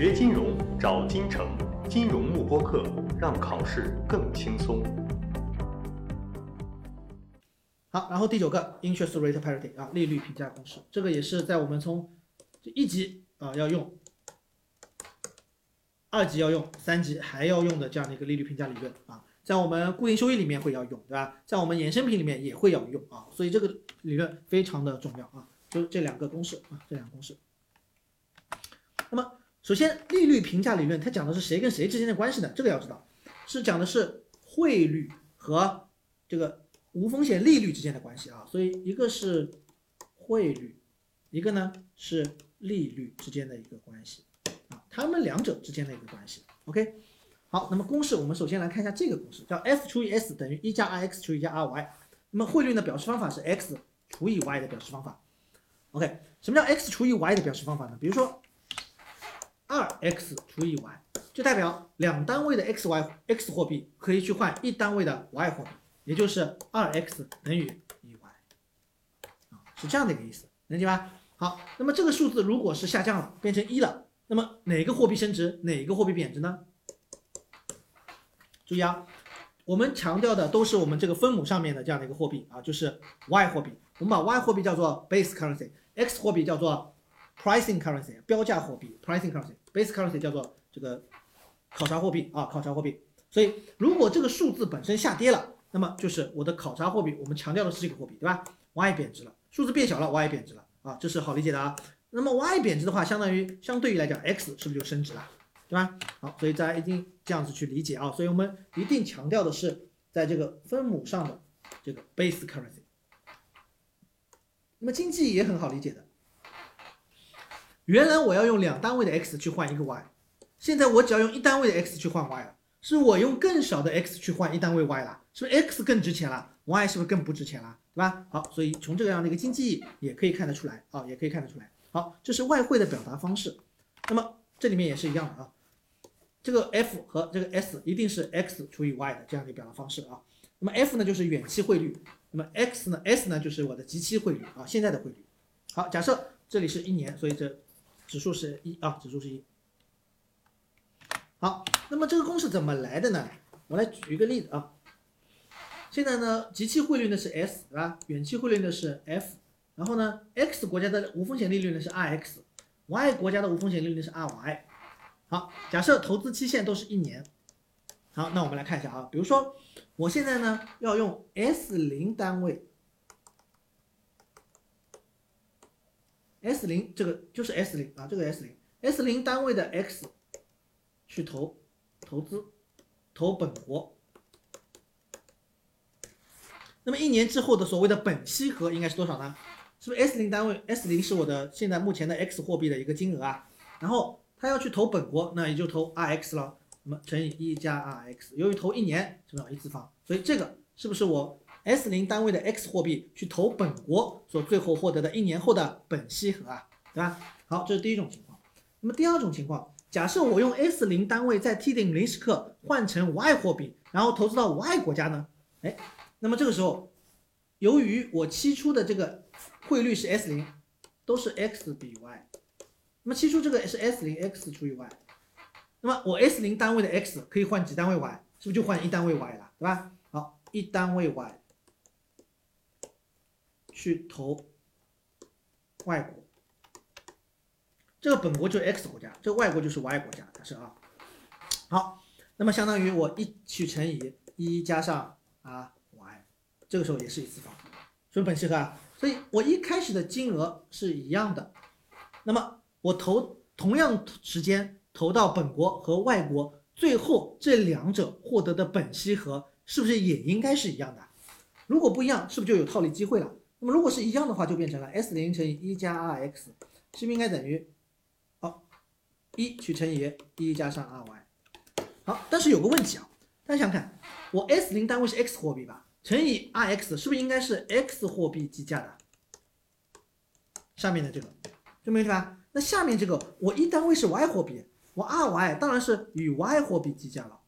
学金融找金城，金融慕播课，让考试更轻松。好，然后第九个 interest rate parity 啊，利率评价公式，这个也是在我们从一级啊要用，二级要用，三级还要用的这样的一个利率评价理论啊，在我们固定收益里面会要用，对吧？在我们衍生品里面也会要用啊，所以这个理论非常的重要啊，就这两个公式啊，这两个公式。那么首先利率评价理论它讲的是谁跟谁之间的关系呢？这个要知道，是讲的是汇率和这个。无风险利率之间的关系啊，所以一个是汇率，一个呢是利率之间的一个关系啊，它们两者之间的一个关系。OK，好，那么公式我们首先来看一下这个公式，叫 F 除以 S 等于一加 R X 除以一加 R Y。那么汇率呢表示方法是 X 除以 Y 的表示方法。OK，什么叫 X 除以 Y 的表示方法呢？比如说二 X 除以 Y 就代表两单位的 X Y X 货币可以去换一单位的 Y 货币。也就是二 x 等于一 y，啊，是这样的一个意思，能理解吧？好，那么这个数字如果是下降了，变成一了，那么哪个货币升值，哪个货币贬值呢？注意啊，我们强调的都是我们这个分母上面的这样的一个货币啊，就是 y 货币，我们把 y 货币叫做 base currency，x 货币叫做 pricing currency，标价货币 pricing currency，base currency 叫做这个考察货币啊，考察货币。所以如果这个数字本身下跌了，那么就是我的考察货币，我们强调的是这个货币，对吧？Y 贬值了，数字变小了，Y 贬值了啊，这是好理解的啊。那么 Y 贬值的话，相当于相对于来讲，X 是不是就升值了，对吧？好，所以大家一定这样子去理解啊。所以我们一定强调的是在这个分母上的这个 base currency。那么经济也很好理解的，原来我要用两单位的 X 去换一个 Y，现在我只要用一单位的 X 去换 Y 了。是我用更少的 x 去换一单位 y 了，是不是 x 更值钱了，y 是不是更不值钱了，对吧？好，所以从这样的一个经济也可以看得出来啊，也可以看得出来。好，这是外汇的表达方式。那么这里面也是一样的啊，这个 f 和这个 s 一定是 x 除以 y 的这样的表达方式啊。那么 f 呢就是远期汇率，那么 x 呢 s 呢就是我的即期汇率啊，现在的汇率。好，假设这里是一年，所以这指数是一啊，指数是一。好，那么这个公式怎么来的呢？我来举一个例子啊。现在呢，即期汇率呢是 S，对吧？远期汇率呢是 F，然后呢，X 国家的无风险利率呢是 RX，Y 国家的无风险利率是 RY。好，假设投资期限都是一年。好，那我们来看一下啊，比如说我现在呢要用 S 零单位，S 零这个就是 S 零啊，这个 S 零，S 零单位的 X。去投投资，投本国。那么一年之后的所谓的本息和应该是多少呢？是不是 S 零单位？S 零是我的现在目前的 X 货币的一个金额啊。然后他要去投本国，那也就投 RX 了。那么乘以一加 RX，由于投一年，是不是一次方？所以这个是不是我 S 零单位的 X 货币去投本国所最后获得的一年后的本息和啊？对吧？好，这是第一种情况。那么第二种情况。假设我用 S 零单位在 T 零零时刻换成 Y 货币，然后投资到 Y 国家呢？哎，那么这个时候，由于我期初的这个汇率是 S 零，都是 X 比 Y，那么期初这个是 S 零 X 除以 Y，那么我 S 零单位的 X 可以换几单位 Y？是不是就换一单位 Y 了？对吧？好，一单位 Y 去投外国。这个本国就是 X 国家，这个外国就是 Y 国家，它是啊。好，那么相当于我一去乘以一加上啊 Y，这个时候也是一次方，所以本息和啊，所以我一开始的金额是一样的，那么我投同样时间投到本国和外国，最后这两者获得的本息和是不是也应该是一样的？如果不一样，是不是就有套利机会了？那么如果是一样的话，就变成了 S 零乘以一加 RX，是不是应该等于？好一去乘以一加上 RY，好，但是有个问题啊，大家想看，我 S 零单位是 X 货币吧，乘以 RX 是不是应该是 X 货币计价的？上面的这个，就没问题吧？那下面这个我一单位是 Y 货币，我 RY 当然是与 Y 货币计价了。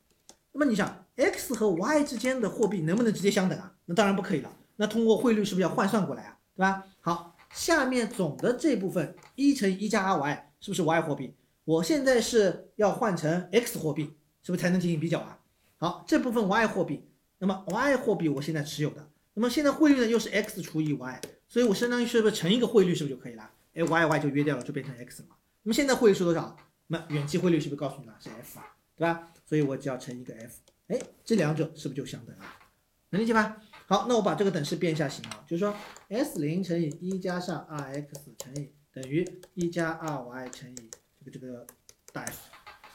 那么你想，X 和 Y 之间的货币能不能直接相等啊？那当然不可以了。那通过汇率是不是要换算过来啊？对吧？好，下面总的这部分一乘一加 RY 是不是 Y 货币？我现在是要换成 X 货币，是不是才能进行比较啊？好，这部分 Y 货币，那么 Y 货币我现在持有的，那么现在汇率呢又是 X 除以 Y，所以我相当于是不是乘一个汇率是不是就可以了？哎，Y Y 就约掉了，就变成 X 了嘛。那么现在汇率是多少？那么远期汇率是不是告诉你了是 F 啊，对吧？所以我只要乘一个 F，哎，这两者是不是就相等啊？能理解吧？好，那我把这个等式变一下形啊，就是说 S 零乘以一加上 RX 乘以等于一加 RY 乘以这个这个大 F，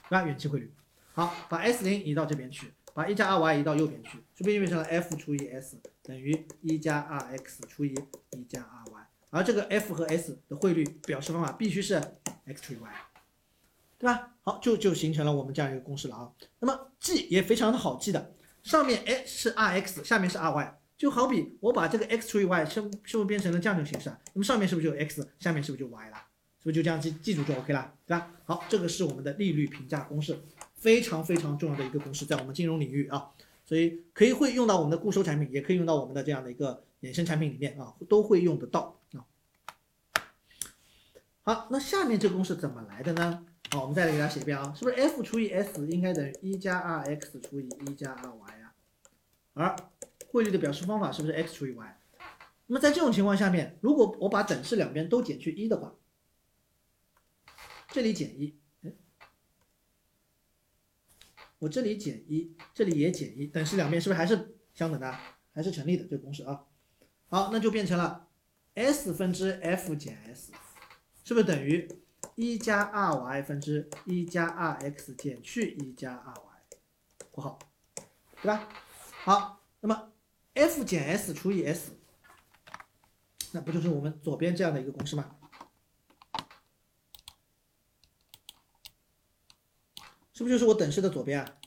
对吧？远期汇率。好，把 S 零移到这边去，把一加 RY 移到右边去，是不是就变成了 F 除以 S 等于一加 RX 除以一加 RY？而这个 F 和 S 的汇率表示方法必须是 X 除以 Y，对吧？好，就就形成了我们这样一个公式了啊。那么记也非常的好记的，上面哎是 RX，下面是 RY，就好比我把这个 X 除以 Y 是是不是变成了这样一种形式啊？那么上面是不是就 X，下面是不是就 Y 了？是不是就这样记记住就 OK 了，对吧？好，这个是我们的利率评价公式，非常非常重要的一个公式，在我们金融领域啊，所以可以会用到我们的固收产品，也可以用到我们的这样的一个衍生产品里面啊，都会用得到啊。好，那下面这个公式怎么来的呢？好，我们再来给大家写一遍啊，是不是 F 除以 S 应该等于一加 RX 除以一加 RY 啊？而汇率的表示方法是不是 X 除以 Y？那么在这种情况下面，如果我把等式两边都减去一的话，这里减一，我这里减一，这里也减一，等式两边是不是还是相等的？还是成立的这个公式啊？好，那就变成了 S 分之 F 减 S。是不是等于一加 RY 分之一加 RX 减去一加 RY，括号，对吧？好，那么 F 减 S 除以 S，那不就是我们左边这样的一个公式吗？是不是就是我等式的左边啊？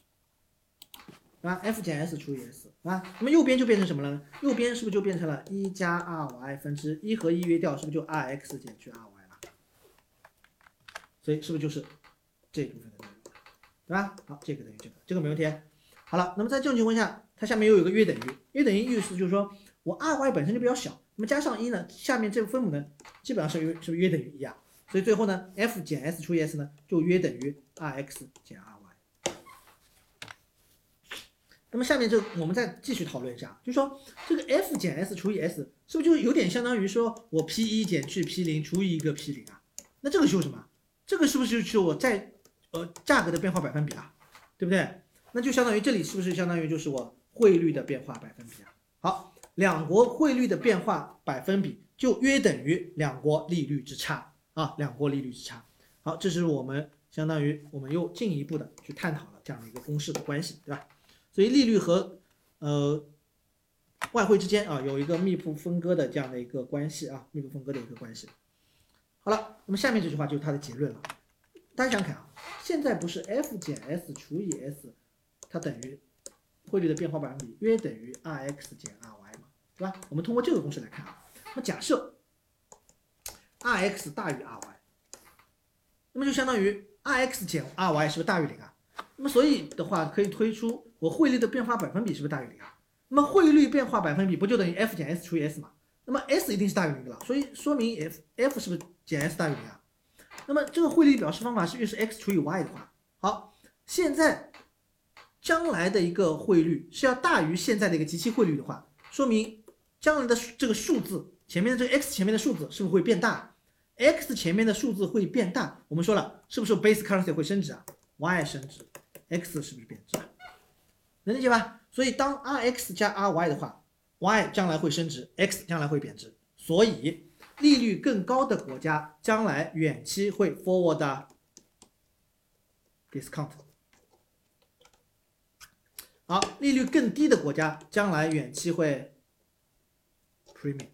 啊，F 减 S 除以 S，啊，那么右边就变成什么了呢？右边是不是就变成了一加 RY 分之一和一约掉，是不是就 RX 减去 RY？了所以是不是就是这部分的内容，对吧？好，这个等于这个，这个没问题。好了，那么在这种情况下，它下面又有个约等于，约等于意思就是说我 r y 本身就比较小，那么加上一呢，下面这个分母呢，基本上是约是不是约等于一啊？所以最后呢，f 减 s 除以 s 呢，就约等于 r x 减 r y。那么下面这我们再继续讨论一下，就是说这个 f 减 s 除以 s 是不是就有点相当于说我 p 一减去 p 零除以一个 p 零啊？那这个就是什么？这个是不是就是我在呃价格的变化百分比啊，对不对？那就相当于这里是不是相当于就是我汇率的变化百分比啊？好，两国汇率的变化百分比就约等于两国利率之差啊，两国利率之差。好，这是我们相当于我们又进一步的去探讨了这样的一个公式的关系，对吧？所以利率和呃外汇之间啊有一个密不分割的这样的一个关系啊，密不分割的一个关系。好了，那么下面这句话就是它的结论了。大家想看啊，现在不是 F 减 S 除以 S，它等于汇率的变化百分比约等于 Rx 减 Ry 嘛，对吧？我们通过这个公式来看啊，那假设 Rx 大于 Ry，那么就相当于 Rx 减 Ry 是不是大于零啊？那么所以的话可以推出我汇率的变化百分比是不是大于零啊？那么汇率变化百分比不就等于 F 减 S 除以 S 嘛？那么 S 一定是大于零的了，所以说明 F F 是不是减 S 大于零啊？那么这个汇率表示方法是越是 X 除以 Y 的话，好，现在将来的一个汇率是要大于现在的一个即期汇率的话，说明将来的这个数字前面的这个 X 前面的数字是不是会变大？X 前面的数字会变大，我们说了是不是 base currency 会升值啊？Y 升值，X 是不是贬值？能理解吧？所以当 Rx 加 Ry 的话。Y 将来会升值，X 将来会贬值，所以利率更高的国家将来远期会 forward discount，好，利率更低的国家将来远期会 premium，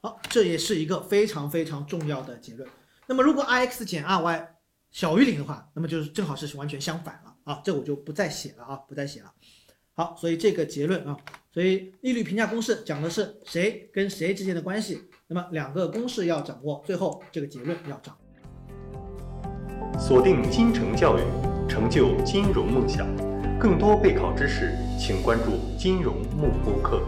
好，这也是一个非常非常重要的结论。那么如果 Rx 减 Ry 小于零的话，那么就是正好是完全相反了啊，这我就不再写了啊，不再写了。好，所以这个结论啊，所以利率评价公式讲的是谁跟谁之间的关系。那么两个公式要掌握，最后这个结论要掌。锁定金城教育，成就金融梦想。更多备考知识，请关注金融幕播课。